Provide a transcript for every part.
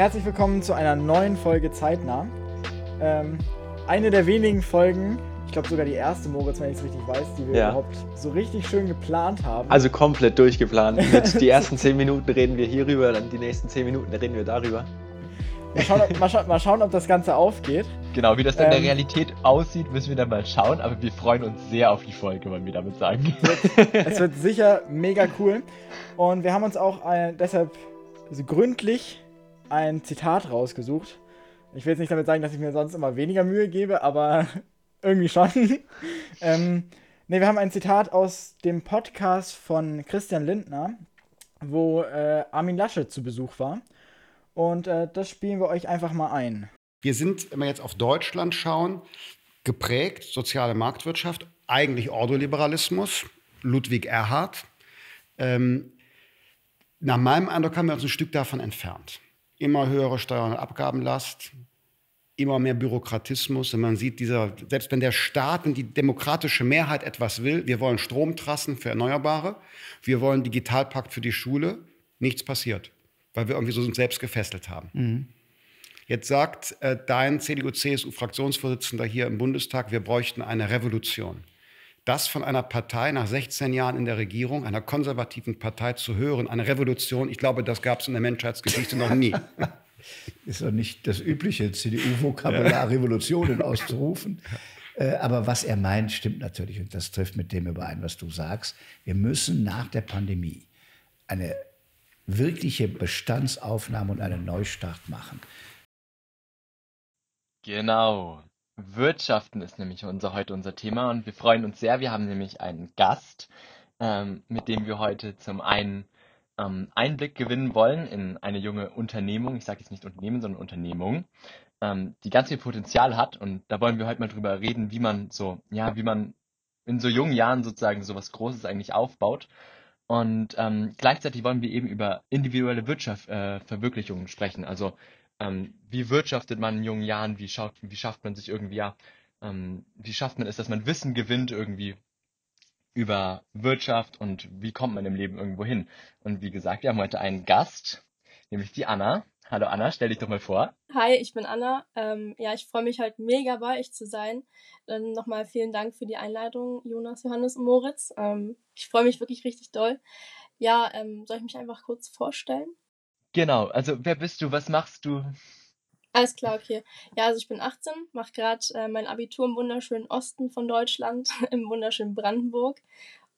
Herzlich willkommen zu einer neuen Folge Zeitnah. Ähm, eine der wenigen Folgen, ich glaube sogar die erste, Moritz, wenn ich es richtig weiß, die wir Ja. überhaupt so richtig schön geplant haben. Also komplett durchgeplant. Mit die ersten 10 Minuten reden wir hierüber, dann die nächsten 10 Minuten reden wir darüber. mal, schauen, ob, mal, scha mal schauen, ob das Ganze aufgeht. Genau, wie das dann in Ähm. der Realität aussieht, müssen wir dann mal schauen, aber wir freuen uns sehr auf die Folge, wollen wir damit sagen. Es wird sicher mega cool. Und wir haben uns auch ein, deshalb gründlich ein Zitat rausgesucht. Ich will jetzt nicht damit sagen, dass ich mir sonst immer weniger Mühe gebe, aber irgendwie schon. ähm, ne, wir haben ein Zitat aus dem Podcast von Christian Lindner, wo äh, Armin Laschet zu Besuch war. Und äh, das spielen wir euch einfach mal ein. Wir sind, wenn wir jetzt auf Deutschland schauen, geprägt, soziale Marktwirtschaft, eigentlich Ordoliberalismus, Ludwig Erhard. Ähm, nach meinem Eindruck haben wir uns ein Stück davon entfernt. Immer höhere Steuern- und Abgabenlast, immer mehr Bürokratismus. Und man sieht, dieser, selbst wenn der Staat und die demokratische Mehrheit etwas will, wir wollen Stromtrassen für Erneuerbare, wir wollen Digitalpakt für die Schule, nichts passiert, weil wir irgendwie so uns selbst gefesselt haben. Jetzt sagt äh, dein CDU-CSU-Fraktionsvorsitzender hier im Bundestag, wir bräuchten eine Revolution. Das von einer Partei nach 16 Jahren in der Regierung, einer konservativen Partei zu hören, eine Revolution, ich glaube, das gab es in der Menschheitsgeschichte noch nie. ist doch nicht das übliche CDU-Vokabular, Revolutionen auszurufen. Äh, Aber was er meint, stimmt natürlich und das trifft mit dem überein, was du sagst. Wir müssen nach der Pandemie eine wirkliche Bestandsaufnahme und einen Neustart machen. Genau. Wirtschaften ist nämlich unser, heute unser Thema und wir freuen uns sehr. Wir haben nämlich einen Gast, ähm, mit dem wir heute zum einen ähm, Einblick gewinnen wollen in eine junge Unternehmung, ich sage jetzt nicht Unternehmen, sondern Unternehmung, ähm, die ganz viel Potenzial hat und da wollen wir heute mal drüber reden, wie man so, ja, wie man in so jungen Jahren sozusagen so was Großes eigentlich aufbaut. Und ähm, gleichzeitig wollen wir eben über individuelle Wirtschaft, äh, sprechen. Also ähm, wie wirtschaftet man in jungen Jahren, wie, schaut, wie schafft man sich irgendwie, ja, ähm, wie schafft man es, dass man Wissen gewinnt irgendwie über Wirtschaft und wie kommt man im Leben irgendwo hin. Und wie gesagt, wir haben heute einen Gast, nämlich die Anna. Hallo Anna, stell dich doch mal vor. Hi, ich bin Anna. Ähm, ja, ich freue mich halt mega bei euch zu sein. Dann nochmal vielen Dank für die Einladung, Jonas, Johannes und Moritz. Ähm, ich freue mich wirklich richtig doll. Ja, ähm, soll ich mich einfach kurz vorstellen? Genau, also wer bist du, was machst du? Alles klar, okay. Ja, also ich bin 18, mache gerade äh, mein Abitur im wunderschönen Osten von Deutschland, im wunderschönen Brandenburg.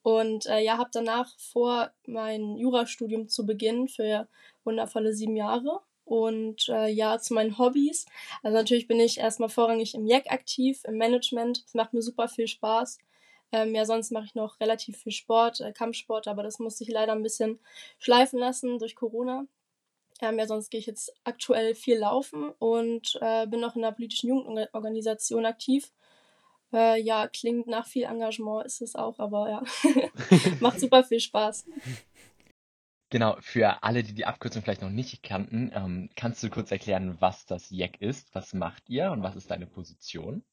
Und äh, ja, habe danach vor, mein Jurastudium zu beginnen für wundervolle sieben Jahre. Und äh, ja, zu meinen Hobbys. Also natürlich bin ich erstmal vorrangig im JEC aktiv, im Management. Es macht mir super viel Spaß. Ähm, ja, sonst mache ich noch relativ viel Sport, äh, Kampfsport, aber das musste ich leider ein bisschen schleifen lassen durch Corona. Ähm, ja, sonst gehe ich jetzt aktuell viel laufen und äh, bin noch in der politischen Jugendorganisation aktiv. Äh, ja, klingt nach viel Engagement, ist es auch, aber ja, macht super viel Spaß. Genau, für alle, die die Abkürzung vielleicht noch nicht kannten, ähm, kannst du kurz erklären, was das JEC ist, was macht ihr und was ist deine Position?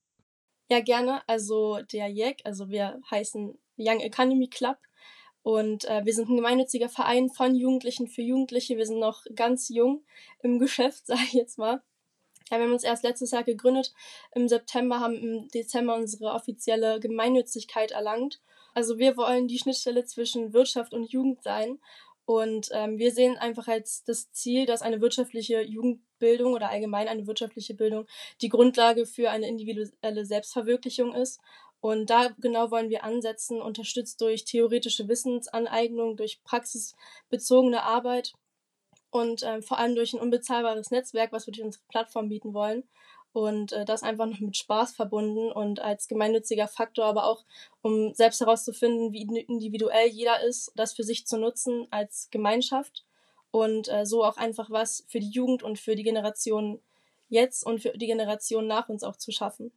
Ja, gerne. Also der JEC, also wir heißen Young Economy Club und äh, wir sind ein gemeinnütziger Verein von Jugendlichen für Jugendliche. Wir sind noch ganz jung im Geschäft, sage ich jetzt mal. Ja, wir haben uns erst letztes Jahr gegründet im September, haben im Dezember unsere offizielle Gemeinnützigkeit erlangt. Also wir wollen die Schnittstelle zwischen Wirtschaft und Jugend sein. Und ähm, wir sehen einfach als das Ziel, dass eine wirtschaftliche Jugendbildung oder allgemein eine wirtschaftliche Bildung die Grundlage für eine individuelle Selbstverwirklichung ist. Und da genau wollen wir ansetzen, unterstützt durch theoretische Wissensaneignung, durch praxisbezogene Arbeit und ähm, vor allem durch ein unbezahlbares Netzwerk, was wir durch unsere Plattform bieten wollen. Und äh, das einfach noch mit Spaß verbunden und als gemeinnütziger Faktor, aber auch um selbst herauszufinden, wie individuell jeder ist, das für sich zu nutzen als Gemeinschaft und äh, so auch einfach was für die Jugend und für die Generation jetzt und für die Generation nach uns auch zu schaffen.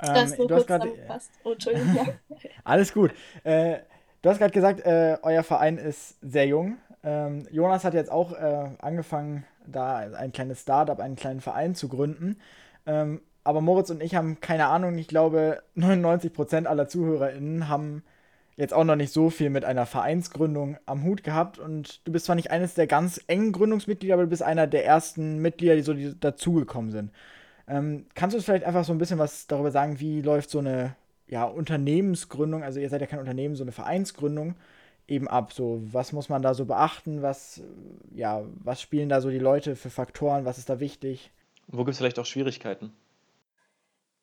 Das so Ähm, du hast kurz gerade zusammengefasst. Oh, Entschuldigung. Ja. Alles gut. Äh, du hast gerade gesagt, äh, euer Verein ist sehr jung. Ähm, Jonas hat jetzt auch äh, angefangen, da ein kleines Startup, einen kleinen Verein zu gründen. Ähm, aber Moritz und ich haben keine Ahnung. Ich glaube, 99% aller ZuhörerInnen haben jetzt auch noch nicht so viel mit einer Vereinsgründung am Hut gehabt und du bist zwar nicht eines der ganz engen Gründungsmitglieder, aber du bist einer der ersten Mitglieder, die so die dazugekommen sind. Ähm, kannst du uns vielleicht einfach so ein bisschen was darüber sagen, wie läuft so eine ja, Unternehmensgründung, also ihr seid ja kein Unternehmen, so eine Vereinsgründung eben ab? So, was muss man da so beachten? Was, ja, was spielen da so die Leute für Faktoren? Was ist da wichtig? Wo gibt es vielleicht auch Schwierigkeiten?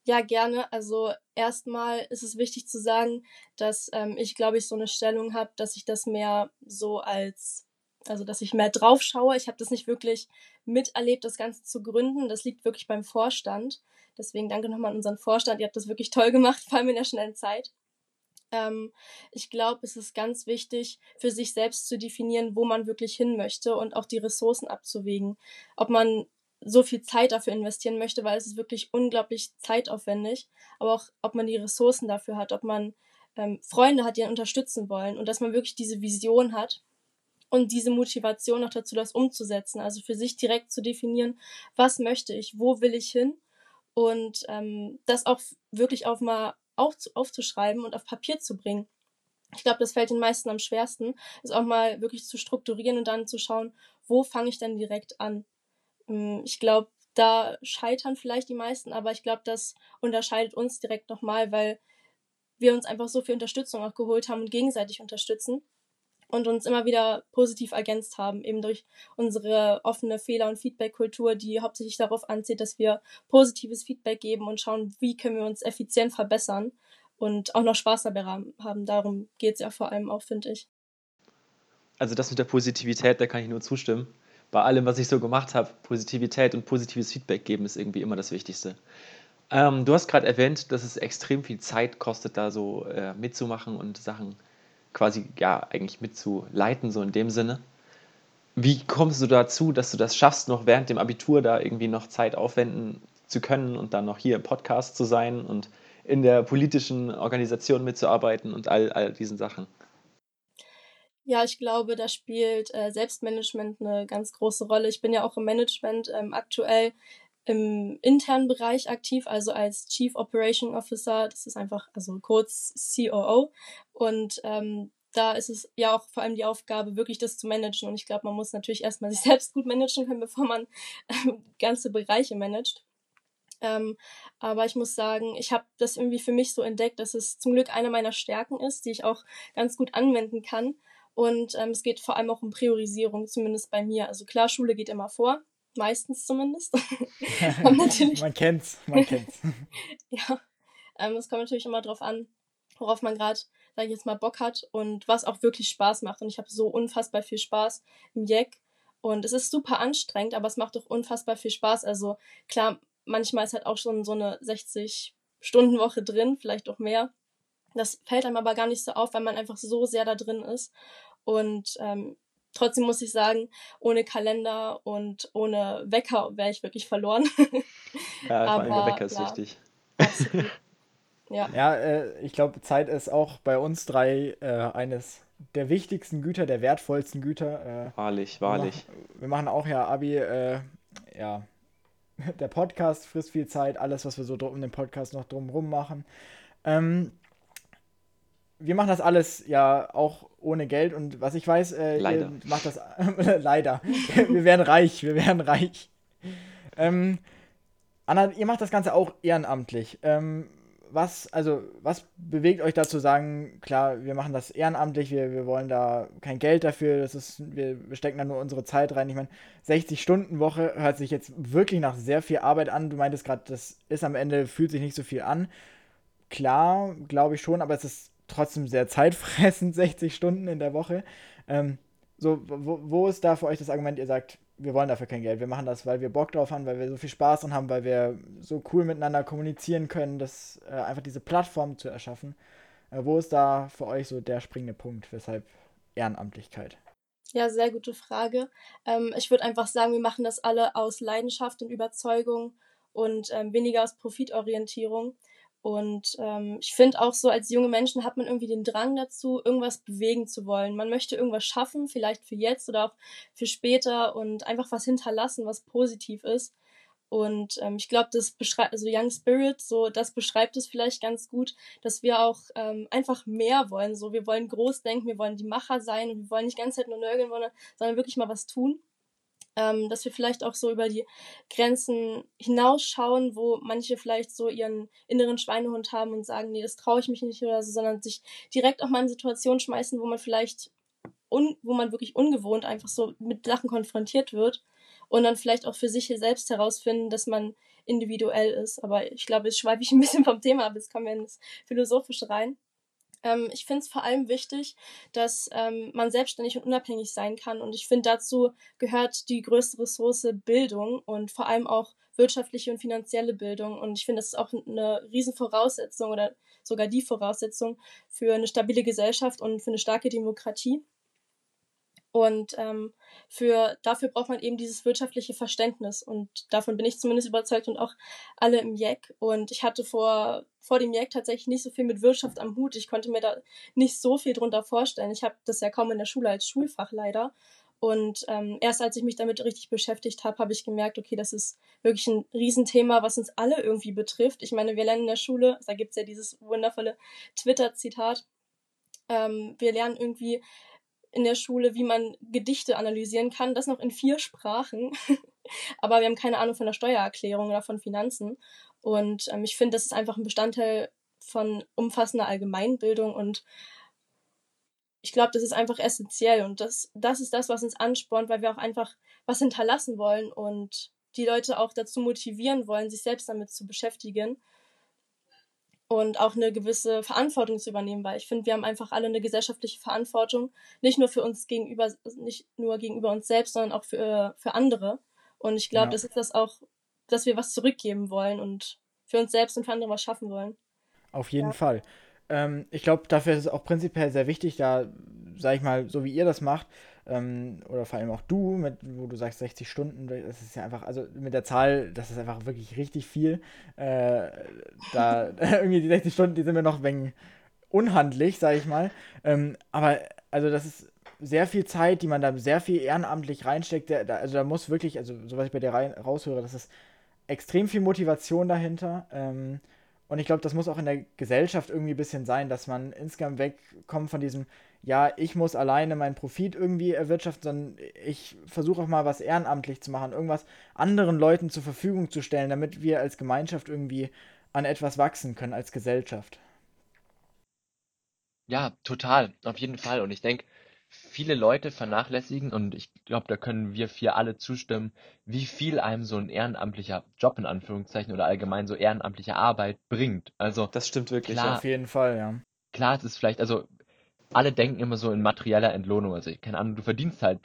Ja, gerne. Also erstmal ist es wichtig zu sagen, dass ähm, ich, glaube ich, so eine Stellung habe, dass ich das mehr so als, also dass ich mehr drauf schaue. Ich habe das nicht wirklich miterlebt, das Ganze zu gründen. Das liegt wirklich beim Vorstand. Deswegen danke nochmal an unseren Vorstand. Ihr habt das wirklich toll gemacht, vor allem in der schnellen Zeit. Ähm, ich glaube, es ist ganz wichtig, für sich selbst zu definieren, wo man wirklich hin möchte und auch die Ressourcen abzuwägen. Ob man so viel Zeit dafür investieren möchte, weil es ist wirklich unglaublich zeitaufwendig, aber auch, ob man die Ressourcen dafür hat, ob man ähm, Freunde hat, die einen unterstützen wollen und dass man wirklich diese Vision hat und diese Motivation auch dazu, das umzusetzen. Also für sich direkt zu definieren, was möchte ich, wo will ich hin und ähm, das auch wirklich auf mal auf, aufzuschreiben und auf Papier zu bringen. Ich glaube, das fällt den meisten am schwersten, es auch mal wirklich zu strukturieren und dann zu schauen, wo fange ich denn direkt an. Hm, ich glaube, da scheitern vielleicht die meisten, aber ich glaube, das unterscheidet uns direkt nochmal, weil wir uns einfach so viel Unterstützung auch geholt haben und gegenseitig unterstützen und uns immer wieder positiv ergänzt haben, eben durch unsere offene Fehler- und Feedback-Kultur, die hauptsächlich darauf anzieht, dass wir positives Feedback geben und schauen, wie können wir uns effizient verbessern und auch noch Spaß dabei haben. Darum geht es ja vor allem auch, finde ich. Also das mit der Positivität, da kann ich nur zustimmen. Bei allem, was ich so gemacht habe, Positivität und positives Feedback geben ist irgendwie immer das Wichtigste. Ähm, du hast gerade erwähnt, dass es extrem viel Zeit kostet, da so äh, mitzumachen und Sachen quasi ja eigentlich mitzuleiten, so in dem Sinne. Wie kommst du dazu, dass du das schaffst, noch während dem Abitur da irgendwie noch Zeit aufwenden zu können und dann noch hier im Podcast zu sein und in der politischen Organisation mitzuarbeiten und all, all diesen Sachen? Ja, ich glaube, da spielt äh, Selbstmanagement eine ganz große Rolle. Ich bin ja auch im Management ähm, aktuell im internen Bereich aktiv, also als Chief Operation Officer. Das ist einfach, also kurz COO. Und ähm, da ist es ja auch vor allem die Aufgabe, wirklich das zu managen. Und ich glaube, man muss natürlich erstmal sich selbst gut managen können, bevor man ähm, ganze Bereiche managt. Ähm, aber ich muss sagen, ich habe das irgendwie für mich so entdeckt, dass es zum Glück eine meiner Stärken ist, die ich auch ganz gut anwenden kann. Und ähm, es geht vor allem auch um Priorisierung, zumindest bei mir. Also klar, Schule geht immer vor, meistens zumindest. man kennt's, man kennt's. ja, ähm, es kommt natürlich immer drauf an, worauf man gerade, sage ich jetzt mal, Bock hat und was auch wirklich Spaß macht. Und ich habe so unfassbar viel Spaß im Jack. Und es ist super anstrengend, aber es macht auch unfassbar viel Spaß. Also klar, manchmal ist halt auch schon so eine 60-Stunden-Woche drin, vielleicht auch mehr. Das fällt einem aber gar nicht so auf, weil man einfach so sehr da drin ist. Und ähm, trotzdem muss ich sagen, ohne Kalender und ohne Wecker wäre ich wirklich verloren. ja, vor allem der Wecker ist ja, wichtig. Absolut. Ja, ja äh, ich glaube, Zeit ist auch bei uns drei äh, eines der wichtigsten Güter, der wertvollsten Güter. Äh, wahrlich, wahrlich. Wir machen, wir machen auch ja Abi, äh, ja, der Podcast frisst viel Zeit, alles, was wir so um den Podcast noch drumherum machen. Ähm, wir machen das alles ja auch ohne Geld und was ich weiß, äh, leider. ihr macht das leider. wir werden reich, wir werden reich. Ähm, Anna, ihr macht das Ganze auch ehrenamtlich. Ähm, was, also, was bewegt euch dazu sagen, klar, wir machen das ehrenamtlich, wir, wir wollen da kein Geld dafür, das ist, wir, wir stecken da nur unsere Zeit rein. Ich meine, 60-Stunden-Woche hört sich jetzt wirklich nach sehr viel Arbeit an. Du meintest gerade, das ist am Ende, fühlt sich nicht so viel an. Klar, glaube ich schon, aber es ist trotzdem sehr zeitfressend, 60 Stunden in der Woche. Ähm, so, wo, wo ist da für euch das Argument, ihr sagt, wir wollen dafür kein Geld, wir machen das, weil wir Bock drauf haben, weil wir so viel Spaß dran haben, weil wir so cool miteinander kommunizieren können, dass äh, einfach diese Plattform zu erschaffen. Äh, wo ist da für euch so der springende Punkt, weshalb Ehrenamtlichkeit? Ja, sehr gute Frage. Ähm, ich würde einfach sagen, wir machen das alle aus Leidenschaft und Überzeugung und ähm, weniger aus Profitorientierung. Und ähm, ich finde auch so, als junge Menschen hat man irgendwie den Drang dazu, irgendwas bewegen zu wollen. Man möchte irgendwas schaffen, vielleicht für jetzt oder auch für später und einfach was hinterlassen, was positiv ist. Und ähm, ich glaube, das beschreibt, also Young Spirit, so das beschreibt es vielleicht ganz gut, dass wir auch ähm, einfach mehr wollen. So, wir wollen groß denken, wir wollen die Macher sein und wir wollen nicht die ganze Zeit nur nörgeln sondern wirklich mal was tun. Ähm, dass wir vielleicht auch so über die Grenzen hinausschauen, wo manche vielleicht so ihren inneren Schweinehund haben und sagen, nee, das traue ich mich nicht oder so, sondern sich direkt auch mal in Situationen schmeißen, wo man vielleicht, un wo man wirklich ungewohnt einfach so mit Sachen konfrontiert wird und dann vielleicht auch für sich selbst herausfinden, dass man individuell ist. Aber ich glaube, jetzt schweife ich ein bisschen vom Thema ab, jetzt kommen wir ins Philosophische rein. Ähm, ich finde es vor allem wichtig, dass ähm, man selbstständig und unabhängig sein kann. Und ich finde, dazu gehört die größte Ressource Bildung und vor allem auch wirtschaftliche und finanzielle Bildung. Und ich finde, das ist auch eine Riesenvoraussetzung oder sogar die Voraussetzung für eine stabile Gesellschaft und für eine starke Demokratie. Und ähm, für, dafür braucht man eben dieses wirtschaftliche Verständnis. Und davon bin ich zumindest überzeugt und auch alle im JEC. Und ich hatte vor, vor dem JEC tatsächlich nicht so viel mit Wirtschaft am Hut. Ich konnte mir da nicht so viel drunter vorstellen. Ich habe das ja kaum in der Schule als Schulfach leider. Und ähm, erst als ich mich damit richtig beschäftigt habe, habe ich gemerkt, okay, das ist wirklich ein Riesenthema, was uns alle irgendwie betrifft. Ich meine, wir lernen in der Schule, da gibt's ja dieses wundervolle Twitter-Zitat, ähm, wir lernen irgendwie in der Schule, wie man Gedichte analysieren kann, das noch in vier Sprachen. Aber wir haben keine Ahnung von der Steuererklärung oder von Finanzen. Und ähm, ich finde, das ist einfach ein Bestandteil von umfassender Allgemeinbildung und ich glaube, das ist einfach essentiell und das, das ist das, was uns anspornt, weil wir auch einfach was hinterlassen wollen und die Leute auch dazu motivieren wollen, sich selbst damit zu beschäftigen und auch eine gewisse Verantwortung zu übernehmen, weil ich finde, wir haben einfach alle eine gesellschaftliche Verantwortung, nicht nur für uns gegenüber, nicht nur gegenüber uns selbst, sondern auch für, für andere. Und ich glaube, ja. das ist das auch, dass wir was zurückgeben wollen und für uns selbst und für andere was schaffen wollen. Auf jeden ja. Fall. Ähm, ich glaube, dafür ist es auch prinzipiell sehr wichtig, da, sag ich mal, so wie ihr das macht, ähm, oder vor allem auch du, mit, wo du sagst 60 Stunden, das ist ja einfach, also mit der Zahl, das ist einfach wirklich richtig viel. Äh, da irgendwie die 60 Stunden, die sind mir noch wegen unhandlich, sag ich mal. Ähm, aber also das ist sehr viel Zeit, die man da sehr viel ehrenamtlich reinsteckt. Der, da, also da muss wirklich, also so was ich bei dir rein, raushöre, das ist extrem viel Motivation dahinter. Ähm, und ich glaube, das muss auch in der Gesellschaft irgendwie ein bisschen sein, dass man insgesamt wegkommt von diesem, ja, ich muss alleine meinen Profit irgendwie erwirtschaften, sondern ich versuche auch mal was ehrenamtlich zu machen, irgendwas anderen Leuten zur Verfügung zu stellen, damit wir als Gemeinschaft irgendwie an etwas wachsen können, als Gesellschaft. Ja, total, auf jeden Fall. Und ich denke, viele Leute vernachlässigen, und ich glaube, da können wir vier alle zustimmen, wie viel einem so ein ehrenamtlicher Job in Anführungszeichen oder allgemein so ehrenamtliche Arbeit bringt. Also das stimmt wirklich. Klar, auf jeden Fall, ja. Klar, es ist vielleicht, also alle denken immer so in materieller Entlohnung. Also, keine Ahnung, du verdienst halt,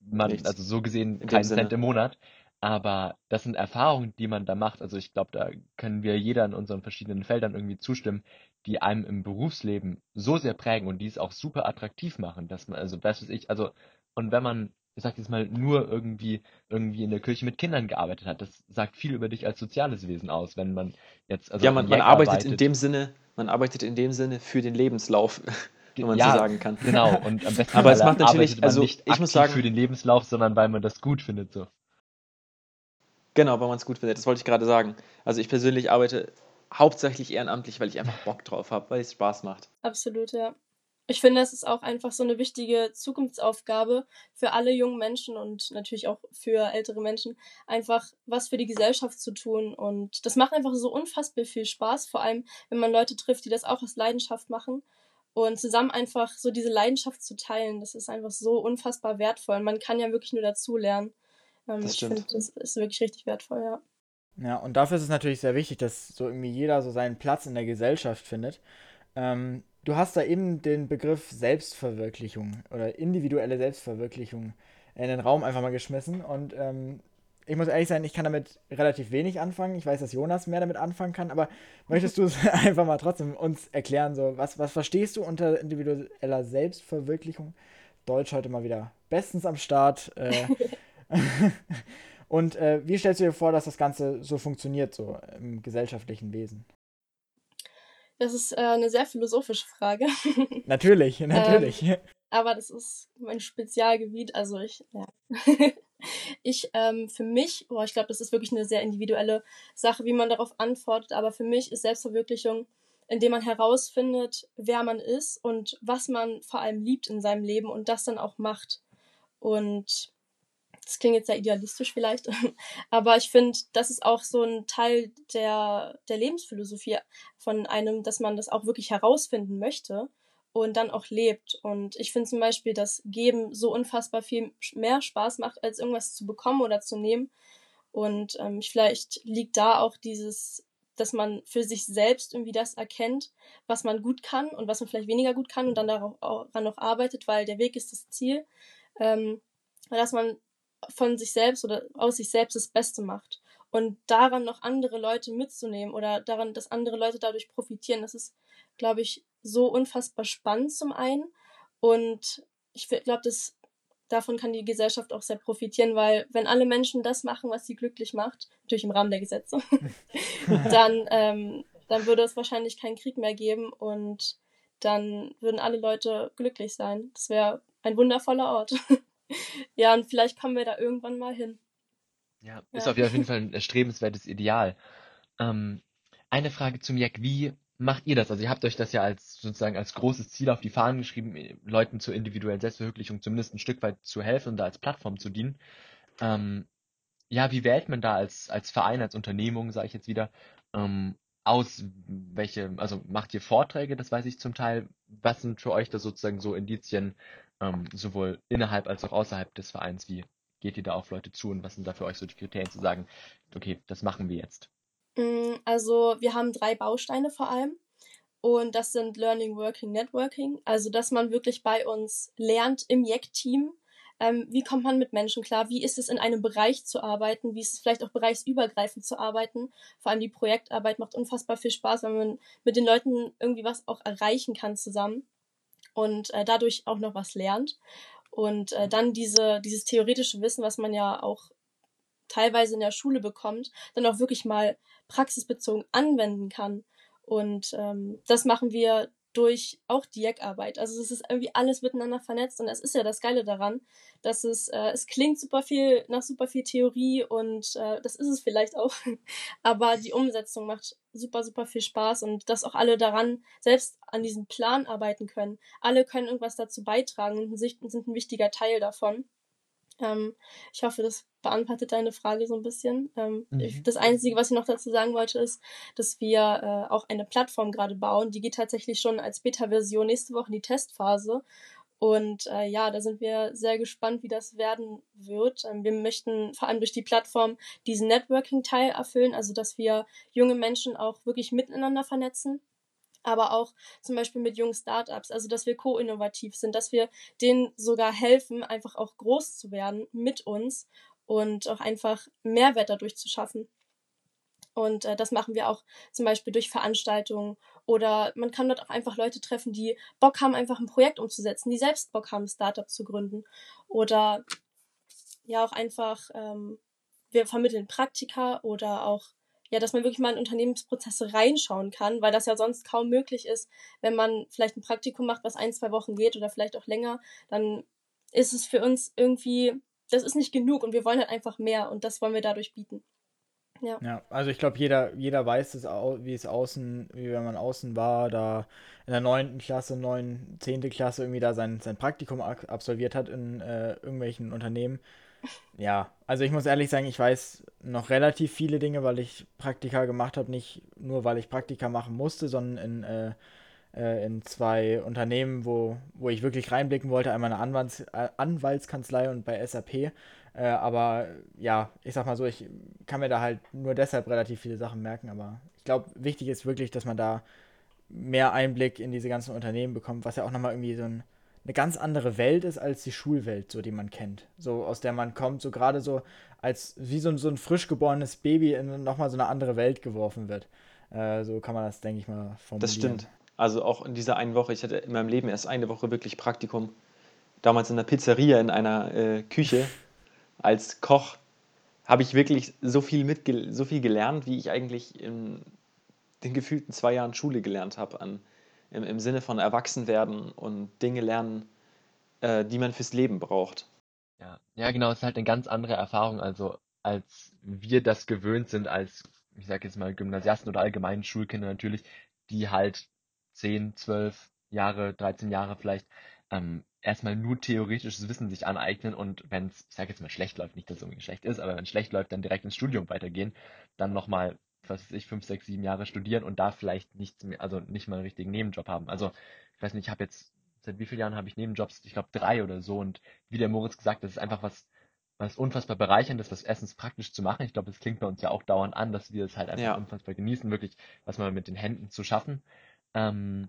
man, also so gesehen, keinen Cent im Monat. Aber das sind Erfahrungen, die man da macht. Also ich glaube, da können wir jeder in unseren verschiedenen Feldern irgendwie zustimmen, die einem im Berufsleben so sehr prägen und die es auch super attraktiv machen, dass man, also was weiß ich, also, und wenn man, ich sag jetzt mal, nur irgendwie, irgendwie in der Kirche mit Kindern gearbeitet hat, das sagt viel über dich als soziales Wesen aus, wenn man jetzt, also. Ja, man, man arbeitet, arbeitet in dem Sinne, man arbeitet in dem Sinne für den Lebenslauf wenn man ja, so sagen kann. Genau, und am besten Aber es macht natürlich, also nicht ich muss sagen, für den Lebenslauf, sondern weil man das gut findet so. Genau, weil man es gut findet. Das wollte ich gerade sagen. Also ich persönlich arbeite hauptsächlich ehrenamtlich, weil ich einfach Bock drauf habe, weil es Spaß macht. Absolut, ja. Ich finde, es ist auch einfach so eine wichtige Zukunftsaufgabe für alle jungen Menschen und natürlich auch für ältere Menschen, einfach was für die Gesellschaft zu tun. Und das macht einfach so unfassbar viel Spaß, vor allem wenn man Leute trifft, die das auch aus Leidenschaft machen. Und zusammen einfach so diese Leidenschaft zu teilen, das ist einfach so unfassbar wertvoll. Man kann ja wirklich nur dazu lernen. Ähm, das ich finde, das ist wirklich richtig wertvoll, ja. Ja, und dafür ist es natürlich sehr wichtig, dass so irgendwie jeder so seinen Platz in der Gesellschaft findet. Ähm, du hast da eben den Begriff Selbstverwirklichung oder individuelle Selbstverwirklichung in den Raum einfach mal geschmissen und ähm, ich muss ehrlich sein, ich kann damit relativ wenig anfangen. Ich weiß, dass Jonas mehr damit anfangen kann, aber möchtest du es einfach mal trotzdem uns erklären? So, was, was verstehst du unter individueller Selbstverwirklichung? Deutsch heute mal wieder bestens am Start. Äh, und äh, wie stellst du dir vor, dass das Ganze so funktioniert, so im gesellschaftlichen Wesen? Das ist äh, eine sehr philosophische Frage. natürlich, natürlich. Ähm, aber das ist mein Spezialgebiet, also ich, ja. Ich, ähm, für mich, boah, ich glaube, das ist wirklich eine sehr individuelle Sache, wie man darauf antwortet, aber für mich ist Selbstverwirklichung, indem man herausfindet, wer man ist und was man vor allem liebt in seinem Leben und das dann auch macht. Und das klingt jetzt sehr idealistisch vielleicht, aber ich finde, das ist auch so ein Teil der, der Lebensphilosophie von einem, dass man das auch wirklich herausfinden möchte und dann auch lebt. Und ich finde zum Beispiel, dass Geben so unfassbar viel mehr Spaß macht, als irgendwas zu bekommen oder zu nehmen. Und ähm, vielleicht liegt da auch dieses, dass man für sich selbst irgendwie das erkennt, was man gut kann und was man vielleicht weniger gut kann und dann daran noch arbeitet, weil der Weg ist das Ziel. Ähm, dass man von sich selbst oder aus sich selbst das Beste macht. Und daran noch andere Leute mitzunehmen oder daran, dass andere Leute dadurch profitieren, das ist, glaube ich, so unfassbar spannend zum einen. Und ich glaube, dass davon kann die Gesellschaft auch sehr profitieren, weil wenn alle Menschen das machen, was sie glücklich macht, natürlich im Rahmen der Gesetze, dann, ähm, dann würde es wahrscheinlich keinen Krieg mehr geben und dann würden alle Leute glücklich sein. Das wäre ein wundervoller Ort. ja, und vielleicht kommen wir da irgendwann mal hin. Ja, ist ja. auf jeden Fall ein erstrebenswertes Ideal. Ähm, eine Frage zum Jack, wie macht ihr das? Also ihr habt euch das ja als sozusagen als großes Ziel auf die Fahnen geschrieben, Leuten zur individuellen Selbstverwirklichung zumindest ein Stück weit zu helfen und da als Plattform zu dienen. Ähm, ja, wie wählt man da als, als Verein, als Unternehmung, sage ich jetzt wieder, ähm, aus, welche, also macht ihr Vorträge, das weiß ich zum Teil. Was sind für euch da sozusagen so Indizien, ähm, sowohl innerhalb als auch außerhalb des Vereins? Wie geht ihr da auf Leute zu und was sind da für euch so die Kriterien zu sagen, okay, das machen wir jetzt? Mm, also wir haben drei Bausteine vor allem. Und das sind Learning, Working, Networking. Also, dass man wirklich bei uns lernt im JEC-Team. Ähm, wie kommt man mit Menschen klar? Wie ist es in einem Bereich zu arbeiten? Wie ist es vielleicht auch bereichsübergreifend zu arbeiten? Vor allem die Projektarbeit macht unfassbar viel Spaß, wenn man mit den Leuten irgendwie was auch erreichen kann zusammen und äh, dadurch auch noch was lernt. Und äh, dann diese, dieses theoretische Wissen, was man ja auch teilweise in der Schule bekommt, dann auch wirklich mal praxisbezogen anwenden kann. Und ähm, das machen wir durch auch die Jack-Arbeit. Also es ist irgendwie alles miteinander vernetzt und es ist ja das Geile daran, dass es, äh, es klingt super viel nach super viel Theorie und äh, das ist es vielleicht auch, aber die Umsetzung macht super, super viel Spaß und dass auch alle daran selbst an diesem Plan arbeiten können. Alle können irgendwas dazu beitragen und sind ein wichtiger Teil davon. Ähm, ich hoffe, das beantwortet deine Frage so ein bisschen. Ähm, mhm. ich, das Einzige, was ich noch dazu sagen wollte, ist, dass wir äh, auch eine Plattform gerade bauen. Die geht tatsächlich schon als Beta-Version nächste Woche in die Testphase. Und äh, ja, da sind wir sehr gespannt, wie das werden wird. Ähm, wir möchten vor allem durch die Plattform diesen Networking-Teil erfüllen, also dass wir junge Menschen auch wirklich miteinander vernetzen aber auch zum Beispiel mit jungen Startups, also dass wir co-innovativ sind, dass wir denen sogar helfen, einfach auch groß zu werden mit uns und auch einfach Mehrwert dadurch zu schaffen. Und äh, das machen wir auch zum Beispiel durch Veranstaltungen oder man kann dort auch einfach Leute treffen, die Bock haben, einfach ein Projekt umzusetzen, die selbst Bock haben, ein Startup zu gründen. Oder ja auch einfach, ähm, wir vermitteln Praktika oder auch ja, dass man wirklich mal in Unternehmensprozesse reinschauen kann, weil das ja sonst kaum möglich ist, wenn man vielleicht ein Praktikum macht, was ein, zwei Wochen geht oder vielleicht auch länger, dann ist es für uns irgendwie, das ist nicht genug und wir wollen halt einfach mehr und das wollen wir dadurch bieten. Ja. ja, also ich glaube, jeder, jeder weiß, es, wie es außen, wie wenn man außen war, da in der neunten Klasse, neun, zehnte Klasse irgendwie da sein, sein Praktikum absolviert hat in äh, irgendwelchen Unternehmen ja, also ich muss ehrlich sagen, ich weiß noch relativ viele Dinge, weil ich Praktika gemacht habe. Nicht nur, weil ich Praktika machen musste, sondern in, äh, äh, in zwei Unternehmen, wo, wo ich wirklich reinblicken wollte. Einmal eine Anwalts äh, Anwaltskanzlei und bei SAP. Äh, aber ja, ich sag mal so, ich kann mir da halt nur deshalb relativ viele Sachen merken. Aber ich glaube, wichtig ist wirklich, dass man da mehr Einblick in diese ganzen Unternehmen bekommt, was ja auch nochmal irgendwie so ein eine ganz andere Welt ist als die Schulwelt, so die man kennt. So aus der man kommt, so gerade so als wie so, so ein frisch geborenes Baby in nochmal so eine andere Welt geworfen wird. Äh, so kann man das, denke ich mal, formulieren. Das stimmt. Also auch in dieser einen Woche, ich hatte in meinem Leben erst eine Woche wirklich Praktikum. Damals in der Pizzeria in einer äh, Küche als Koch habe ich wirklich so viel mitge so viel gelernt, wie ich eigentlich in den gefühlten zwei Jahren Schule gelernt habe an im, im Sinne von Erwachsenwerden und Dinge lernen, äh, die man fürs Leben braucht. Ja, ja, genau, es ist halt eine ganz andere Erfahrung, also als wir das gewöhnt sind als, ich sag jetzt mal, Gymnasiasten oder allgemeinen Schulkinder natürlich, die halt 10, 12 Jahre, 13 Jahre vielleicht ähm, erstmal nur theoretisches Wissen sich aneignen und wenn es, ich sage jetzt mal, schlecht läuft, nicht, dass es irgendwie schlecht ist, aber wenn es schlecht läuft, dann direkt ins Studium weitergehen, dann nochmal, was weiß ich, fünf, sechs, sieben Jahre studieren und da vielleicht nichts mehr, also nicht mal einen richtigen Nebenjob haben. Also, ich weiß nicht, ich habe jetzt, seit wie vielen Jahren habe ich Nebenjobs? Ich glaube drei oder so und wie der Moritz gesagt, das ist einfach was, was unfassbar bereicherndes, ist, was erstens praktisch zu machen. Ich glaube, das klingt bei uns ja auch dauernd an, dass wir es halt einfach Ja. unfassbar genießen, wirklich was mal mit den Händen zu schaffen. Ähm,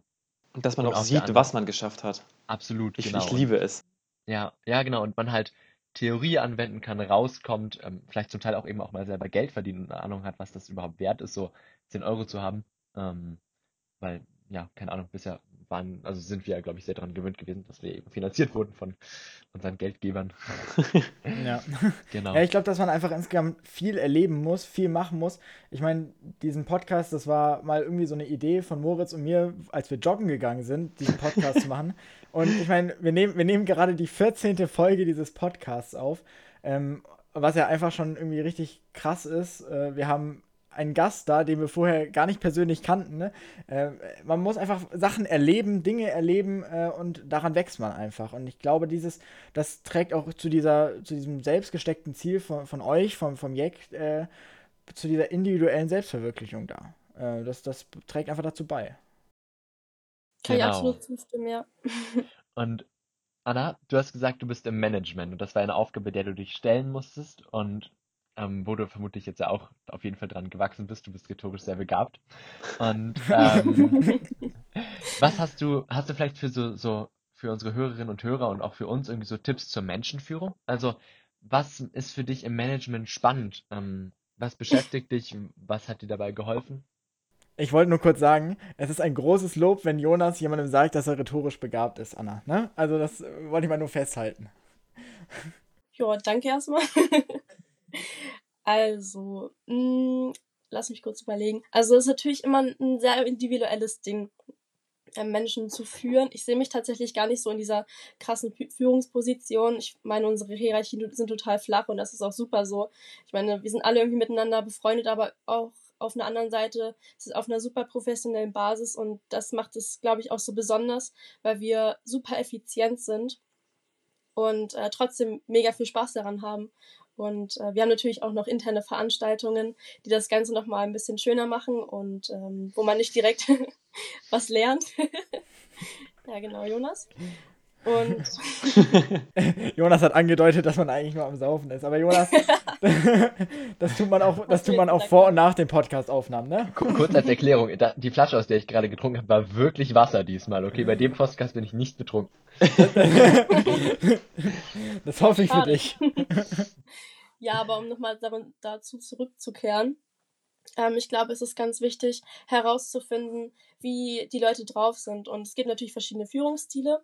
Und dass man Und auch sieht, was man geschafft hat. absolut, Ich, genau. ich liebe es. Ja, ja, genau. Und man halt Theorie anwenden kann, rauskommt, ähm, vielleicht zum Teil auch eben auch mal selber Geld verdienen und eine Ahnung hat, was das überhaupt wert ist, so 10 Euro zu haben. Ähm, weil, ja, keine Ahnung, bisher waren, also sind wir ja, glaube ich, sehr daran gewöhnt gewesen, dass wir eben finanziert wurden von unseren Geldgebern. Ja. Genau. Ja, ich glaube, dass man einfach insgesamt viel erleben muss, viel machen muss. Ich meine, diesen Podcast, das war mal irgendwie so eine Idee von Moritz und mir, als wir joggen gegangen sind, diesen Podcast zu machen. Und ich meine, wir nehmen, wir nehmen gerade die 14. Folge dieses Podcasts auf, ähm, was ja einfach schon irgendwie richtig krass ist. Äh, wir haben einen Gast da, den wir vorher gar nicht persönlich kannten. Ne? Äh, man muss einfach Sachen erleben, Dinge erleben äh, und daran wächst man einfach. Und ich glaube, dieses, das trägt auch zu dieser, zu diesem selbstgesteckten Ziel von, von euch, vom, vom Jack, äh, zu dieser individuellen Selbstverwirklichung da. Äh, das, das trägt einfach dazu bei. Kann ich Genau. absolut zustimmen, ja. Und Anna, du hast gesagt, du bist im Management und das war eine Aufgabe, der du dich stellen musstest und ähm, wo du vermutlich jetzt ja auch auf jeden Fall dran gewachsen bist. Du bist rhetorisch sehr begabt. Und ähm, was hast du, hast du vielleicht für so, so für unsere Hörerinnen und Hörer und auch für uns irgendwie so Tipps zur Menschenführung? Also, was ist für dich im Management spannend? Ähm, was beschäftigt dich? Was hat dir dabei geholfen? Ich wollte nur kurz sagen, es ist ein großes Lob, wenn Jonas jemandem sagt, dass er rhetorisch begabt ist, Anna. Ne? Also das wollte ich mal nur festhalten. Ja, danke erstmal. also, mh, lass mich kurz überlegen. Also, es ist natürlich immer ein sehr individuelles Ding, äh, Menschen zu führen. Ich sehe mich tatsächlich gar nicht so in dieser krassen Fü- Führungsposition. Ich meine, unsere Hierarchien sind total flach und das ist auch super so. Ich meine, wir sind alle irgendwie miteinander befreundet, aber auch auf einer anderen Seite ist es auf einer super professionellen Basis und das macht es, glaube ich, auch so besonders, weil wir super effizient sind und äh, trotzdem mega viel Spaß daran haben. Und äh, wir haben natürlich auch noch interne Veranstaltungen, die das Ganze nochmal ein bisschen schöner machen und ähm, wo man nicht direkt was lernt. ja, genau, Jonas. Und Jonas hat angedeutet, dass man eigentlich nur am Saufen ist. Aber Jonas, das tut man auch, das tut man auch vor und nach den Podcast-Aufnahmen, ne? Ku- Kurz als Erklärung, die Flasche, aus der ich gerade getrunken habe, war wirklich Wasser diesmal, okay? Bei dem Podcast bin ich nicht betrunken. Das hoffe ich für Schade. dich. ja, aber um nochmal dazu zurückzukehren, ähm, ich glaube, es ist ganz wichtig herauszufinden, wie die Leute drauf sind. Und es gibt natürlich verschiedene Führungsstile.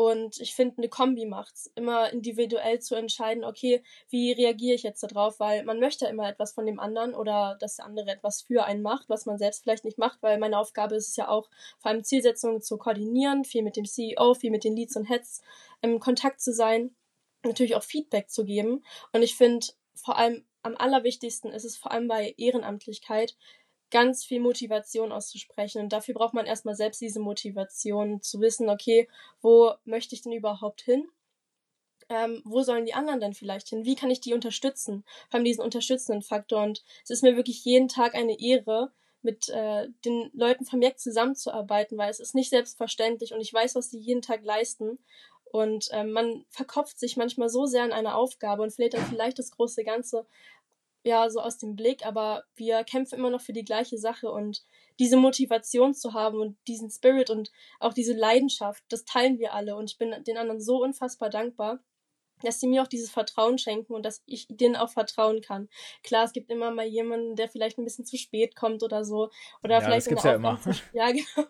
Und ich finde, eine Kombi macht's. Immer individuell zu entscheiden, okay, wie reagiere ich jetzt darauf? Weil man möchte immer etwas von dem anderen oder dass der andere etwas für einen macht, was man selbst vielleicht nicht macht, weil meine Aufgabe ist es ja auch, vor allem Zielsetzungen zu koordinieren, viel mit dem CEO, viel mit den Leads und Heads im Kontakt zu sein, natürlich auch Feedback zu geben. Und ich finde, vor allem am allerwichtigsten ist es vor allem bei Ehrenamtlichkeit, ganz viel Motivation auszusprechen. Und dafür braucht man erstmal selbst diese Motivation, zu wissen, okay, wo möchte ich denn überhaupt hin? Ähm, wo sollen die anderen denn vielleicht hin? Wie kann ich die unterstützen? Vor allem diesen unterstützenden Faktor. Und es ist mir wirklich jeden Tag eine Ehre, mit äh, den Leuten vom Jack zusammenzuarbeiten, weil es ist nicht selbstverständlich und ich weiß, was die jeden Tag leisten. Und ähm, man verkopft sich manchmal so sehr an eine Aufgabe und verliert dann vielleicht das große Ganze ja so aus dem Blick, aber wir kämpfen immer noch für die gleiche Sache und diese Motivation zu haben und diesen Spirit und auch diese Leidenschaft, das teilen wir alle und ich bin den anderen so unfassbar dankbar, dass sie mir auch dieses Vertrauen schenken und dass ich denen auch vertrauen kann. Klar, es gibt immer mal jemanden, der vielleicht ein bisschen zu spät kommt oder so oder Ja, vielleicht das gibt's ja immer. Ja, genau.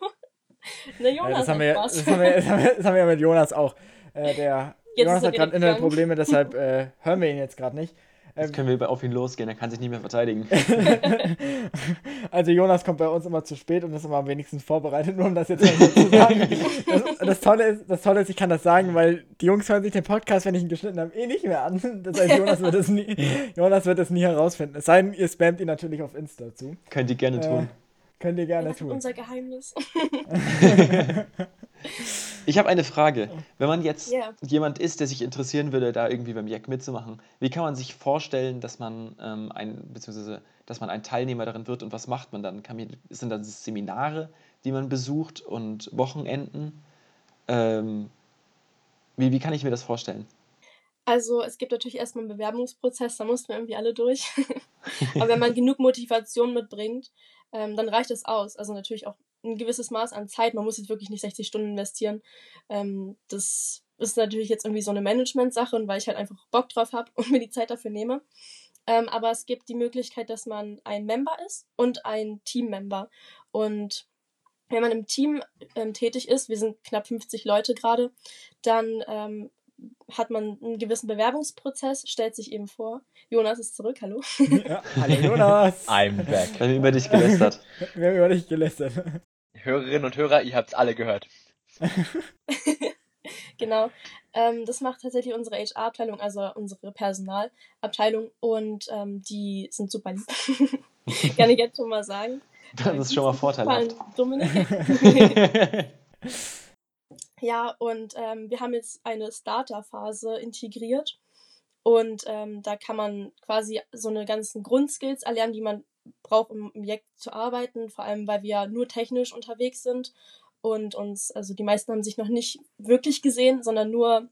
Ne, Ja, Jonas das, haben wir, das, haben wir, das, haben wir, das haben wir ja mit Jonas auch. Äh, der Jetzt Jonas hat gerade innere. Probleme, deshalb äh, hören wir ihn jetzt gerade nicht. Jetzt können wir auf ihn losgehen, er kann sich nicht mehr verteidigen. also Jonas kommt bei uns immer zu spät und ist immer am wenigsten vorbereitet, nur um das jetzt mal zu sagen. Das, das, Tolle ist, das Tolle ist, ich kann das sagen, weil die Jungs hören sich den Podcast, wenn ich ihn geschnitten habe, eh nicht mehr an. Das heißt, Jonas wird es nie, Jonas wird es nie herausfinden. Es sei denn, ihr spamt ihn natürlich auf Insta zu. Könnt ihr gerne tun. Äh, könnt ihr gerne das tun. unser Geheimnis. ich habe eine Frage. Wenn man jetzt yeah. jemand ist, der sich interessieren würde, da irgendwie beim Jack mitzumachen, wie kann man sich vorstellen, dass man ähm, ein, beziehungsweise dass man ein Teilnehmer darin wird und was macht man dann? Kann man, sind das Seminare, die man besucht und Wochenenden? Ähm, wie, wie kann ich mir das vorstellen? Also es gibt natürlich erstmal einen Bewerbungsprozess, da mussten wir irgendwie alle durch. Aber wenn man genug Motivation mitbringt, ähm, dann reicht es aus. Also natürlich auch ein gewisses Maß an Zeit. Man muss jetzt wirklich nicht 60 Stunden investieren. Ähm, das ist natürlich jetzt irgendwie so eine Management-Sache und weil ich halt einfach Bock drauf habe und mir die Zeit dafür nehme. Ähm, aber es gibt die Möglichkeit, dass man ein Member ist und ein Team-Member. Und wenn man im Team ähm, tätig ist, wir sind knapp 50 Leute gerade, dann ähm, hat man einen gewissen Bewerbungsprozess, stellt sich eben vor. Jonas ist zurück, hallo. Ja, hallo Jonas. I'm back. Wir haben über dich gelästert. Wir haben über dich gelästert. Hörerinnen und Hörer, ihr habt es alle gehört. genau. Ähm, das macht tatsächlich unsere HR-Abteilung, also unsere Personalabteilung und ähm, die sind super lieb. Kann ich jetzt schon mal sagen. Das ist schon mal vorteilhaft. Dominik. Ja, und ähm, wir haben jetzt eine Starter-Phase integriert. Und ähm, da kann man quasi so eine ganzen Grundskills erlernen, die man braucht, um im Projekt zu arbeiten. Vor allem, weil wir nur technisch unterwegs sind und uns, also die meisten haben sich noch nicht wirklich gesehen, sondern nur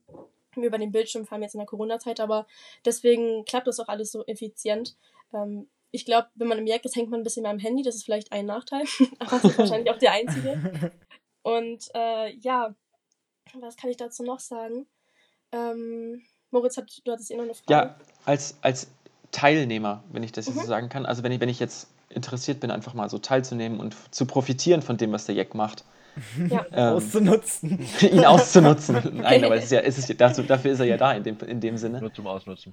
über den Bildschirm, vor allem jetzt in der Corona-Zeit. Aber deswegen klappt das auch alles so effizient. Ähm, ich glaube, wenn man im Jack ist, hängt man ein bisschen mehr am Handy. Das ist vielleicht ein Nachteil, aber das ist wahrscheinlich auch der einzige. Und äh, ja, was kann ich dazu noch sagen? Ähm, Moritz, hat, du hattest eh noch eine Frage. Ja, als, als Teilnehmer, wenn ich das jetzt mhm. so sagen kann. Also wenn ich, wenn ich jetzt interessiert bin, einfach mal so teilzunehmen und zu profitieren von dem, was der Jack macht. Ja. Ähm, auszunutzen. ihn auszunutzen. Nein, aber es ist ja, es ist, dazu, dafür ist er ja da in dem, in dem Sinne. Nur zum Ausnutzen.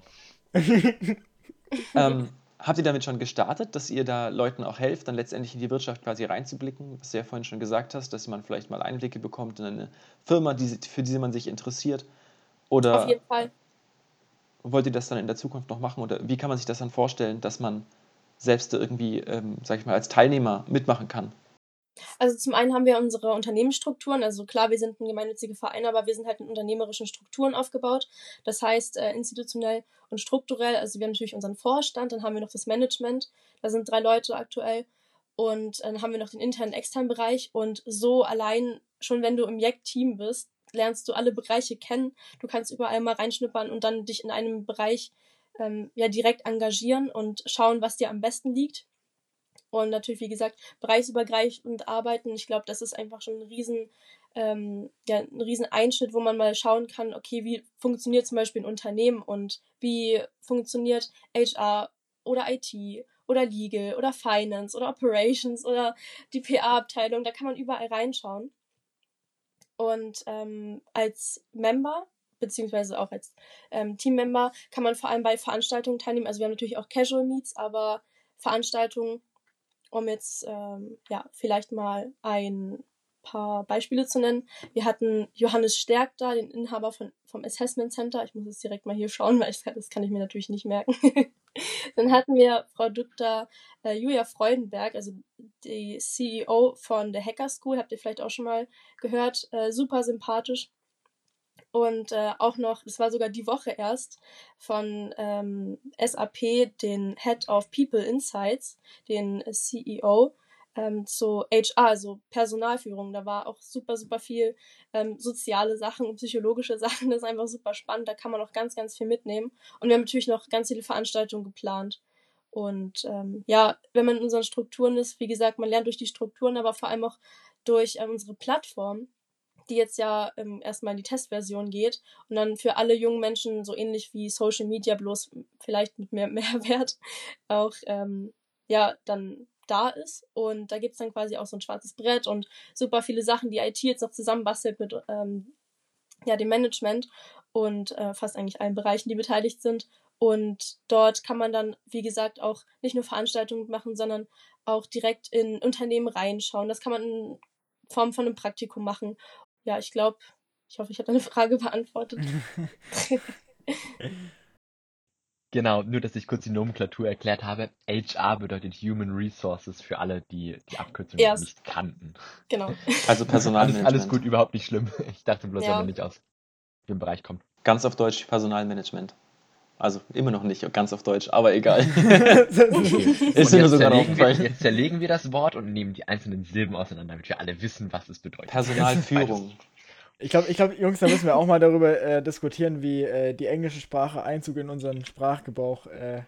ähm, Habt ihr damit schon gestartet, dass ihr da Leuten auch helft, dann letztendlich in die Wirtschaft quasi reinzublicken? Was du ja vorhin schon gesagt hast, dass man vielleicht mal Einblicke bekommt in eine Firma, die, für die man sich interessiert. Oder Auf jeden Fall. Wollt ihr das dann in der Zukunft noch machen? Oder wie kann man sich das dann vorstellen, dass man selbst irgendwie, ähm, sag ich mal, als Teilnehmer mitmachen kann? Also zum einen haben wir unsere Unternehmensstrukturen. Also klar, wir sind ein gemeinnütziger Verein, aber wir sind halt in unternehmerischen Strukturen aufgebaut. Das heißt, äh, institutionell und strukturell. Also wir haben natürlich unseren Vorstand, dann haben wir noch das Management. Da sind drei Leute aktuell. Und dann haben wir noch den internen, externen Bereich. Und so allein, schon wenn du im JEC-Team bist, lernst du alle Bereiche kennen. Du kannst überall mal reinschnuppern und dann dich in einem Bereich ähm, ja direkt engagieren und schauen, was dir am besten liegt und natürlich, wie gesagt, bereichsübergreifend arbeiten. Ich glaube, das ist einfach schon ein riesen, ähm, ja, ein riesen Einschnitt, wo man mal schauen kann, okay, wie funktioniert zum Beispiel ein Unternehmen und wie funktioniert HR oder IT oder Legal oder Finance oder Operations oder die PA-Abteilung. Da kann man überall reinschauen. Und ähm, als Member beziehungsweise auch als ähm, Teammember kann man vor allem bei Veranstaltungen teilnehmen. Also wir haben natürlich auch Casual Meets, aber Veranstaltungen um jetzt ähm, ja, vielleicht mal ein paar Beispiele zu nennen. Wir hatten Johannes Stärk da, den Inhaber von, vom Assessment Center. Ich muss jetzt direkt mal hier schauen, weil ich, das kann ich mir natürlich nicht merken. Dann hatten wir Frau Dr. Äh, Julia Freudenberg, also die CEO von der Hacker School, habt ihr vielleicht auch schon mal gehört. Äh, super sympathisch und äh, auch noch, das war sogar die Woche erst, von ähm, SAP, den Head of People Insights, den CEO, ähm, zu HR, also Personalführung. Da war auch super, super viel ähm, soziale Sachen, psychologische Sachen. Das ist einfach super spannend. Da kann man auch ganz, ganz viel mitnehmen. Und wir haben natürlich noch ganz viele Veranstaltungen geplant. Und ähm, ja, wenn man in unseren Strukturen ist, wie gesagt, man lernt durch die Strukturen, aber vor allem auch durch äh, unsere Plattform die jetzt ja ähm, erstmal in die Testversion geht und dann für alle jungen Menschen so ähnlich wie Social Media, bloß vielleicht mit mehr Mehrwert auch ähm, ja dann da ist. Und da gibt es dann quasi auch so ein schwarzes Brett und super viele Sachen, die IT jetzt noch zusammenbastelt mit ähm, ja, dem Management und äh, fast eigentlich allen Bereichen, die beteiligt sind. Und dort kann man dann, wie gesagt, auch nicht nur Veranstaltungen machen, sondern auch direkt in Unternehmen reinschauen. Das kann man in Form von einem Praktikum machen. Ja, ich glaube, ich hoffe, ich habe deine Frage beantwortet. Genau, nur dass ich kurz die Nomenklatur erklärt habe. HR bedeutet Human Resources für alle, die die Abkürzung Erst. nicht kannten. genau. Also Alles, Personalmanagement. alles gut, überhaupt nicht schlimm. Ich dachte bloß, Ja. wenn man nicht aus dem Bereich kommt. Ganz auf Deutsch Personalmanagement. Also immer noch nicht ganz auf Deutsch, aber egal. Und Ist mir sogar zerlegen, wir, aufgefallen. jetzt zerlegen wir das Wort und nehmen die einzelnen Silben auseinander, damit wir alle wissen, was es bedeutet. Personalführung. Ich glaube, ich glaub, Jungs, da müssen wir auch mal darüber äh, diskutieren, wie äh, die englische Sprache Einzug in unseren Sprachgebrauch äh,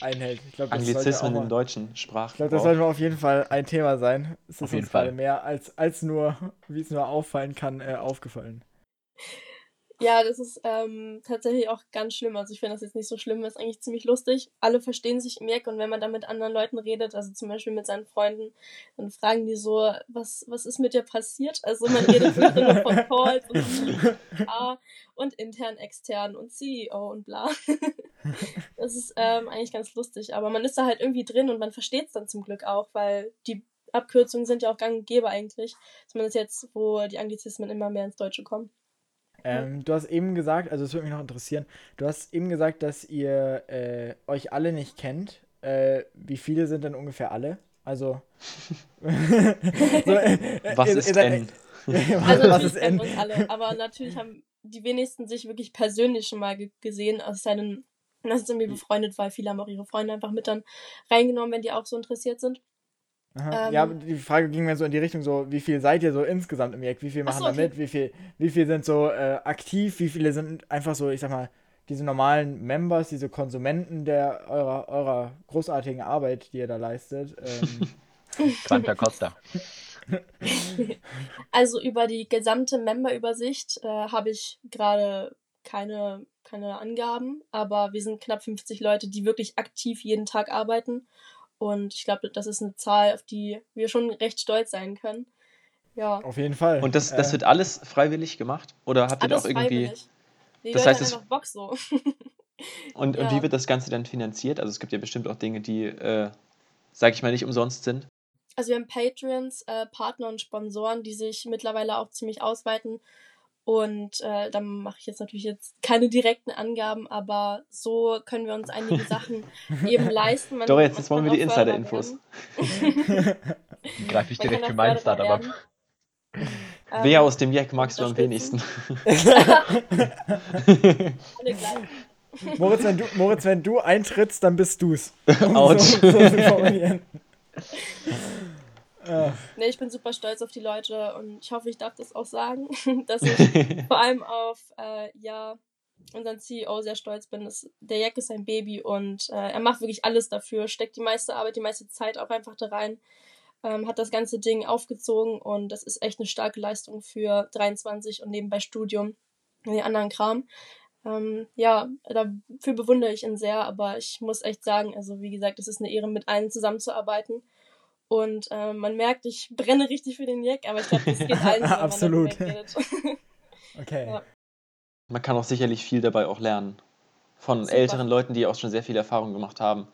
einhält. Ich glaube, auch Anglizismen mal- im deutschen ich glaub, das sollte Sprachgebrauch. auf jeden Fall ein Thema sein. Es ist Auf jeden Fall. mehr als, als nur, wie es nur auffallen kann, äh, aufgefallen. Ja, das ist ähm, tatsächlich auch ganz schlimm. Also ich finde das jetzt nicht so schlimm, das ist eigentlich ziemlich lustig. Alle verstehen sich im Jack und wenn man dann mit anderen Leuten redet, also zum Beispiel mit seinen Freunden, dann fragen die so, was, was ist mit dir passiert? Also man redet nur von Calls und A und intern, extern und CEO und bla. Das ist ähm, eigentlich ganz lustig, aber man ist da halt irgendwie drin und man versteht es dann zum Glück auch, weil die Abkürzungen sind ja auch gang und gäbe eigentlich. Zumindest jetzt, wo die Anglizismen immer mehr ins Deutsche kommen. Ähm, du hast eben gesagt, also es würde mich noch interessieren, du hast eben gesagt, dass ihr äh, euch alle nicht kennt. Äh, wie viele sind denn ungefähr alle? Also. so, äh, Was ist N? was, Also was ist kennen N? wir uns alle, aber natürlich haben die wenigsten sich wirklich persönlich schon mal ge gesehen, aus seinen, das ist irgendwie befreundet, weil viele haben auch ihre Freunde einfach mit dann reingenommen, wenn die auch so interessiert sind. Ähm, ja, die Frage ging mir so in die Richtung, so, wie viel seid ihr so insgesamt im Jack? Wie viel Ach machen so, da okay. mit? Wie viel, wie viel sind so äh, aktiv? Wie viele sind einfach so, ich sag mal, diese normalen Members, diese Konsumenten der eurer, eurer großartigen Arbeit, die ihr da leistet? Ähm, Quanta Costa. Also über die gesamte Memberübersicht äh, habe ich gerade keine, keine Angaben, aber wir sind knapp 50 Leute, die wirklich aktiv jeden Tag arbeiten. Und ich glaube, das ist eine Zahl, auf die wir schon recht stolz sein können. Ja, auf jeden Fall. Und das, das Äh, wird alles freiwillig gemacht? Oder habt ihr da auch irgendwie. freiwillig. Die Das Leute heißt, haben es- einfach Bock so. Und, und Ja. wie wird das Ganze dann finanziert? Also es gibt ja bestimmt auch Dinge, die, äh, sag ich mal, nicht umsonst sind. Also wir haben Patreons, äh, Partner und Sponsoren, die sich mittlerweile auch ziemlich ausweiten. Und äh, da mache ich jetzt natürlich jetzt keine direkten Angaben, aber so können wir uns einige Sachen eben leisten. Man, Doch, jetzt, jetzt wollen wir die Insider-Infos. Greife ich direkt für mein Startup ab. werden. Wer Ähm, aus dem Jack magst du am wenigsten? unterstützen. Alle gleich. Moritz, wenn du, Moritz, wenn du eintrittst, dann bist du's. Autsch. So, so formulieren. Äh, Nee, ich bin super stolz auf die Leute und ich hoffe, ich darf das auch sagen, dass ich vor allem auf äh, ja unseren CEO sehr stolz bin. Das, der Jack ist ein Baby und äh, er macht wirklich alles dafür, steckt die meiste Arbeit, die meiste Zeit auch einfach da rein, ähm, hat das ganze Ding aufgezogen und das ist echt eine starke Leistung für 23 und nebenbei Studium und den anderen Kram. Ähm, ja, dafür bewundere ich ihn sehr, aber ich muss echt sagen, also wie gesagt, es ist eine Ehre, mit allen zusammenzuarbeiten. Und ähm, man merkt, ich brenne richtig für den Jack, aber ich glaube, das geht allen so, wenn man Absolut. okay. Ja. Man kann auch sicherlich viel dabei auch lernen. Von Super. älteren Leuten, die auch schon sehr viel Erfahrung gemacht haben.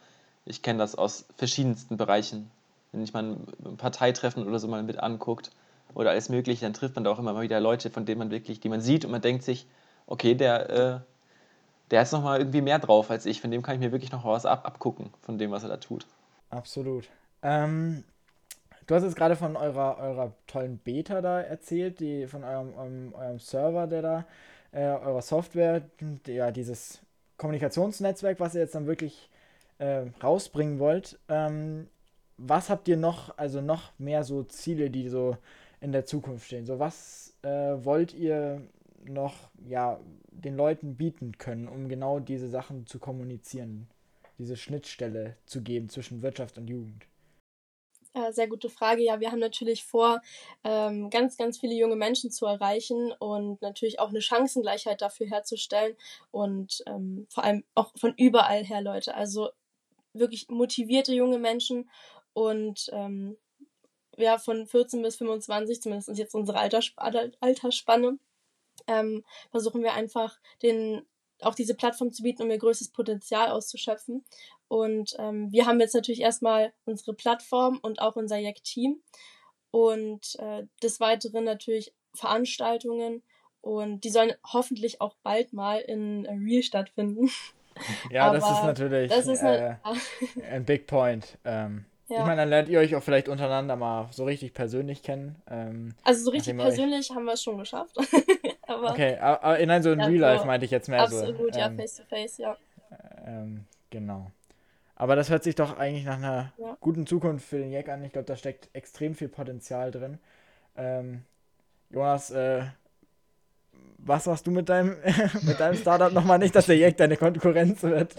Ich kenne das aus verschiedensten Bereichen. Wenn ich mal ein Parteitreffen oder so mal mit anguckt oder alles mögliche, dann trifft man da auch immer mal wieder Leute, von denen man wirklich, die man sieht und man denkt sich, okay, der, äh, der hat noch mal irgendwie mehr drauf als ich. Von dem kann ich mir wirklich noch was ab abgucken, von dem, was er da tut. Absolut. Ähm, du hast jetzt gerade von eurer, eurer tollen Beta da erzählt, die von eurem, eurem, eurem Server, der da, äh, eurer Software, ja, dieses Kommunikationsnetzwerk, was ihr jetzt dann wirklich äh, rausbringen wollt. Ähm, was habt ihr noch, also noch mehr so Ziele, die so in der Zukunft stehen? So, was äh, wollt ihr noch, ja, den Leuten bieten können, um genau diese Sachen zu kommunizieren? Diese Schnittstelle zu geben zwischen Wirtschaft und Jugend? Äh, sehr gute Frage. Ja, wir haben natürlich vor, ähm, ganz, ganz viele junge Menschen zu erreichen und natürlich auch eine Chancengleichheit dafür herzustellen und ähm, vor allem auch von überall her Leute. Also wirklich motivierte junge Menschen und ähm, ja, von 14 bis 25, zumindest ist jetzt unsere Alters Altersspanne, versuchen wir einfach den auch diese Plattform zu bieten, um ihr größtes Potenzial auszuschöpfen. Und ähm, wir haben jetzt natürlich erstmal unsere Plattform und auch unser Jack-Team und äh, des Weiteren natürlich Veranstaltungen und die sollen hoffentlich auch bald mal in Real stattfinden. Ja, das ist natürlich das ist äh, ein Big Point. Ähm, ja. Ich meine, dann lernt ihr euch auch vielleicht untereinander mal so richtig persönlich kennen. Ähm, also so richtig persönlich haben wir es schon geschafft. aber, okay, aber nein, so in ja, Real Life so, meinte ich jetzt mehr absolut, so. Absolut, ja, ähm, face to face, ja. Ähm, genau. Aber das hört sich doch eigentlich nach einer ja. guten Zukunft für den Jack an. Ich glaube, da steckt extrem viel Potenzial drin. Ähm, Jonas, äh, was machst du mit deinem, mit deinem Startup nochmal nicht, dass der Jack deine Konkurrenz wird?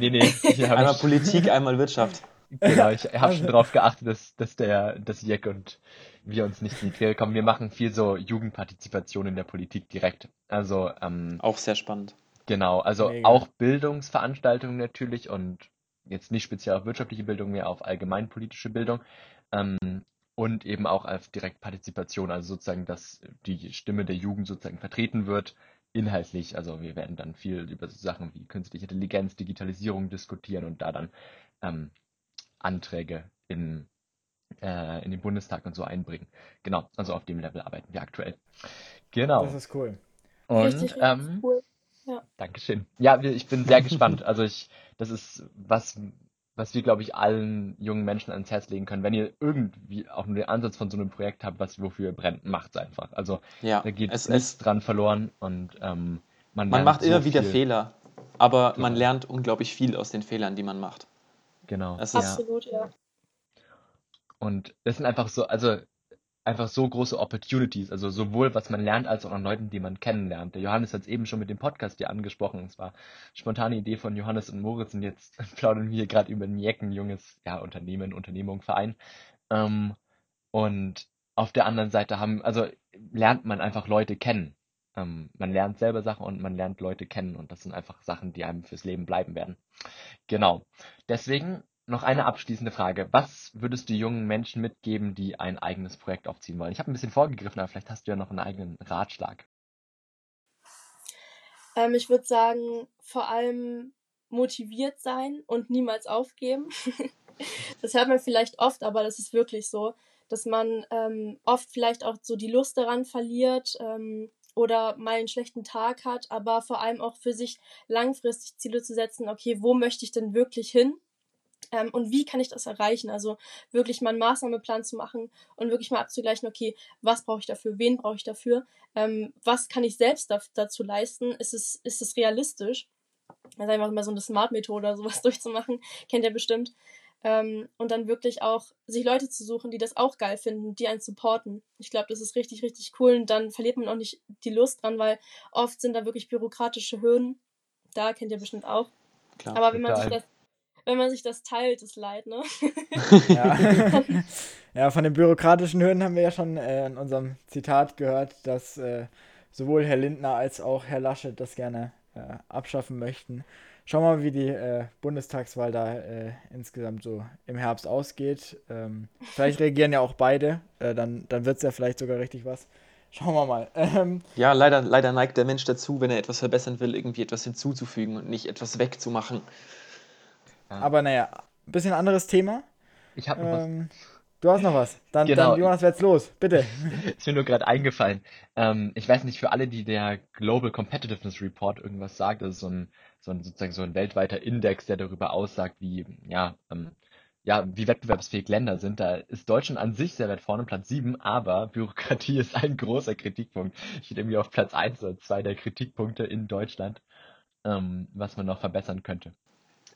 Nee, nee. einmal Politik, einmal Wirtschaft. Genau, ich habe schon darauf geachtet, dass, dass der, das Jack und wir uns nicht in die Quere kommen. Wir machen viel so Jugendpartizipation in der Politik direkt. Also, ähm, Auch sehr spannend. Genau, also Mega. auch Bildungsveranstaltungen natürlich und jetzt nicht speziell auf wirtschaftliche Bildung, mehr auf allgemeinpolitische Bildung. Ähm, und eben auch auf Direktpartizipation, also sozusagen, dass die Stimme der Jugend sozusagen vertreten wird, inhaltlich. Also wir werden dann viel über so Sachen wie künstliche Intelligenz, Digitalisierung diskutieren und da dann ähm, Anträge in, äh, in den Bundestag und so einbringen. Genau, also auf dem Level arbeiten wir aktuell. Genau. Das ist cool. Und richtig, richtig ähm, cool. Ja. Dankeschön. Ja, ich bin sehr gespannt. Also ich, das ist was, was wir, glaube ich, allen jungen Menschen ans Herz legen können. Wenn ihr irgendwie auch nur den Ansatz von so einem Projekt habt, was wofür ihr brennt, macht es einfach. Also ja, da geht es nichts dran verloren und ähm, man, man macht so immer wieder Fehler, aber genau. man lernt unglaublich viel aus den Fehlern, die man macht. Genau. Absolut, ja. Und das sind einfach so, also einfach so große Opportunities, also sowohl was man lernt, als auch an Leuten, die man kennenlernt. Der Johannes hat es eben schon mit dem Podcast hier angesprochen. Es war spontane Idee von Johannes und Moritz und jetzt plaudern wir gerade über ein Jecken, junges ja, Unternehmen, Unternehmung, Verein. Ähm, und auf der anderen Seite haben, also lernt man einfach Leute kennen. Ähm, man lernt selber Sachen und man lernt Leute kennen und das sind einfach Sachen, die einem fürs Leben bleiben werden. Genau. Deswegen noch eine abschließende Frage. Was würdest du jungen Menschen mitgeben, die ein eigenes Projekt aufziehen wollen? Ich habe ein bisschen vorgegriffen, aber vielleicht hast du ja noch einen eigenen Ratschlag. Ähm, ich würde sagen, vor allem motiviert sein und niemals aufgeben. das hört man vielleicht oft, aber das ist wirklich so, dass man ähm, oft vielleicht auch so die Lust daran verliert ähm, oder mal einen schlechten Tag hat, aber vor allem auch für sich langfristig Ziele zu setzen, okay, wo möchte ich denn wirklich hin? Ähm, und wie kann ich das erreichen? Also wirklich mal einen Maßnahmeplan zu machen und wirklich mal abzugleichen, okay, was brauche ich dafür, wen brauche ich dafür, ähm, was kann ich selbst da, dazu leisten, ist es, ist es realistisch? Also einfach mal so eine Smart-Methode oder sowas durchzumachen, kennt ihr bestimmt. Ähm, und dann wirklich auch sich Leute zu suchen, die das auch geil finden, die einen supporten. Ich glaube, das ist richtig, richtig cool und dann verliert man auch nicht die Lust dran, weil oft sind da wirklich bürokratische Hürden. Da kennt ihr bestimmt auch. Klar, Aber wenn man sich das wenn man sich das teilt, ist leid, ne? ja. ja, von den bürokratischen Hürden haben wir ja schon äh, in unserem Zitat gehört, dass äh, sowohl Herr Lindner als auch Herr Laschet das gerne äh, abschaffen möchten. Schauen wir mal, wie die äh, Bundestagswahl da äh, insgesamt so im Herbst ausgeht. Ähm, vielleicht reagieren ja auch beide, äh, dann, dann wird es ja vielleicht sogar richtig was. Schauen wir mal. Ähm, ja, leider, leider neigt der Mensch dazu, wenn er etwas verbessern will, irgendwie etwas hinzuzufügen und nicht etwas wegzumachen. Aber naja, ein bisschen anderes Thema. Ich habe noch ähm, was. Du hast noch was. Dann, genau. dann Jonas, jetzt los. Bitte. Ist mir nur gerade eingefallen. Ähm, ich weiß nicht, für alle, die der Global Competitiveness Report irgendwas sagt, das ist so ein, so ein sozusagen so ein weltweiter Index, der darüber aussagt, wie, ja, ähm, ja, wie wettbewerbsfähig Länder sind. Da ist Deutschland an sich sehr weit vorne, Platz 7, aber Bürokratie ist ein großer Kritikpunkt. Ich bin irgendwie auf Platz 1 oder 2 der Kritikpunkte in Deutschland, ähm, was man noch verbessern könnte.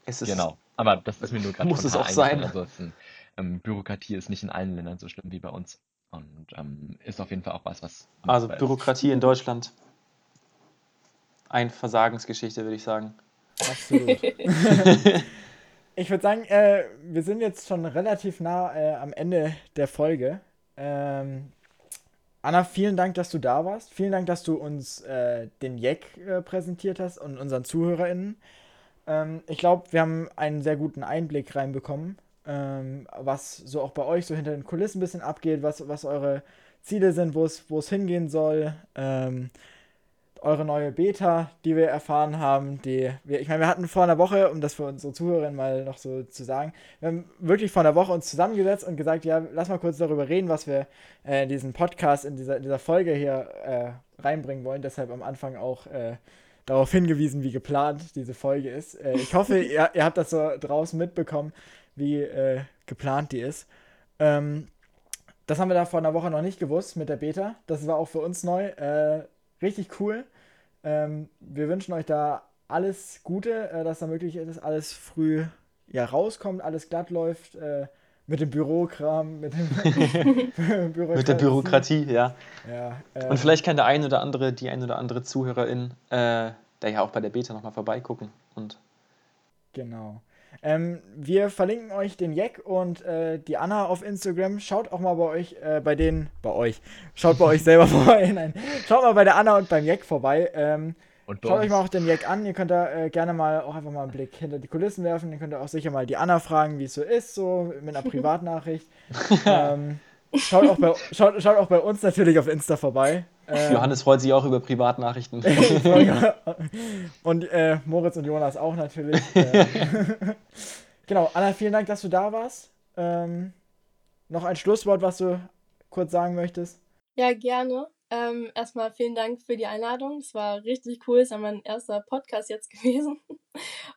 Es ist genau. Aber das ist mir nur gerade Muss es auch sein. Also ist ähm, Bürokratie ist nicht in allen Ländern so schlimm wie bei uns. Und ähm, ist auf jeden Fall auch was, was. Also Bürokratie in Deutschland. Ein Versagensgeschichte, würde ich sagen. Absolut. ich würde sagen, äh, wir sind jetzt schon relativ nah äh, am Ende der Folge. Ähm, Anna, vielen Dank, dass du da warst. Vielen Dank, dass du uns äh, den Jack äh, präsentiert hast und unseren ZuhörerInnen. Ähm, ich glaube, wir haben einen sehr guten Einblick reinbekommen, ähm, was so auch bei euch so hinter den Kulissen ein bisschen abgeht, was, was eure Ziele sind, wo es hingehen soll. Ähm, eure neue Beta, die wir erfahren haben, die wir, ich meine, wir hatten vor einer Woche, um das für unsere Zuhörerinnen mal noch so zu sagen, wir haben wirklich vor einer Woche uns zusammengesetzt und gesagt, ja, lass mal kurz darüber reden, was wir äh, in diesen Podcast, in dieser, in dieser Folge hier äh, reinbringen wollen. Deshalb am Anfang auch äh, darauf hingewiesen, wie geplant diese Folge ist. Äh, ich hoffe, ihr, ihr, habt das so draußen mitbekommen, wie äh, geplant die ist. Ähm, das haben wir da vor einer Woche noch nicht gewusst mit der Beta. Das war auch für uns neu. Äh, richtig cool. Ähm, wir wünschen euch da alles Gute, äh, dass da möglich ist, alles früh ja, rauskommt, alles glatt läuft. Mit dem Bürokram, mit, dem mit der Bürokratie, ja. ja äh, Und vielleicht kann der ein oder andere, die ein oder andere Zuhörerin, äh, da ja auch bei der Beta nochmal vorbeigucken. Und genau. Ähm, wir verlinken euch den Jack und äh, die Anna auf Instagram. Schaut auch mal bei euch, äh, bei denen, bei euch. Schaut bei euch selber vorbei. Nein. Schaut mal bei der Anna und beim Jack vorbei. Ähm, Schaut euch mal auch den Jack an. Ihr könnt da äh, gerne mal auch einfach mal einen Blick hinter die Kulissen werfen. Ihr könnt auch sicher mal die Anna fragen, wie es so ist, so mit einer Privatnachricht. ähm, schaut, auch bei, schaut, schaut auch bei uns natürlich auf Insta vorbei. Ähm, Johannes freut sich auch über Privatnachrichten. und äh, Moritz und Jonas auch natürlich. Ähm, genau, Anna, vielen Dank, dass du da warst. Ähm, noch ein Schlusswort, was du kurz sagen möchtest? Ja, gerne. Ähm, erstmal vielen Dank für die Einladung. Es war richtig cool. Es ist mein erster Podcast jetzt gewesen.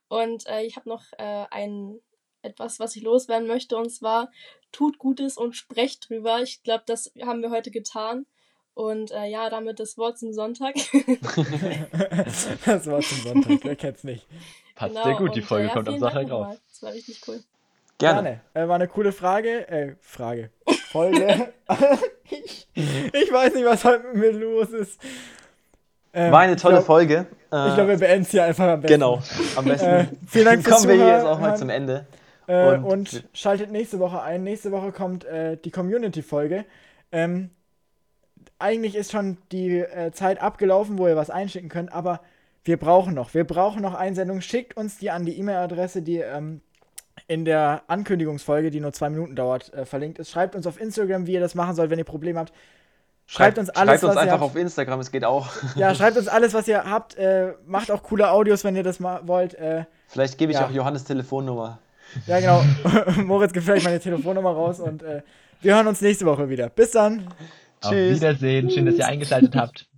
Und äh, ich habe noch äh, ein etwas, was ich loswerden möchte. Und zwar tut Gutes und sprecht drüber. Ich glaube, das haben wir heute getan. Und äh, ja, damit das Wort zum Sonntag. das Wort zum Sonntag, wer kennt's nicht. Passt genau, sehr gut, die Folge und, kommt am Sonntag raus. Das war richtig cool. Gerne. Gerne. Äh, war eine coole Frage. Äh, Frage. Folge. ich, ich, weiß nicht, was heute mit mir los ist. Ähm, war eine tolle glaub, Folge. ich glaube, wir beenden es hier einfach am besten. Genau, am besten. Äh, vielen Dank fürs Kommen wir hier jetzt auch mal zum Ende. Äh, und, und, schaltet nächste Woche ein. Nächste Woche kommt äh, die Community-Folge. Ähm, eigentlich ist schon die äh, Zeit abgelaufen, wo ihr was einschicken könnt, aber wir brauchen noch. Wir brauchen noch Einsendungen. Schickt uns die an die E-Mail-Adresse, die ähm, in der Ankündigungsfolge, die nur zwei Minuten dauert, äh, verlinkt ist. Schreibt uns auf Instagram, wie ihr das machen sollt, wenn ihr Probleme habt. Schreibt, schreibt uns alles, schreibt uns einfach auf Instagram, es geht auch. Ja, schreibt uns alles, was ihr habt. Äh, macht auch coole Audios, wenn ihr das mal wollt. Äh, vielleicht gebe ich ja. auch Johannes Telefonnummer. Ja, genau. Moritz gibt vielleicht meine Telefonnummer raus und äh, wir hören uns nächste Woche wieder. Bis dann. Auf Tschüss. Wiedersehen. Schön, dass ihr eingeschaltet habt.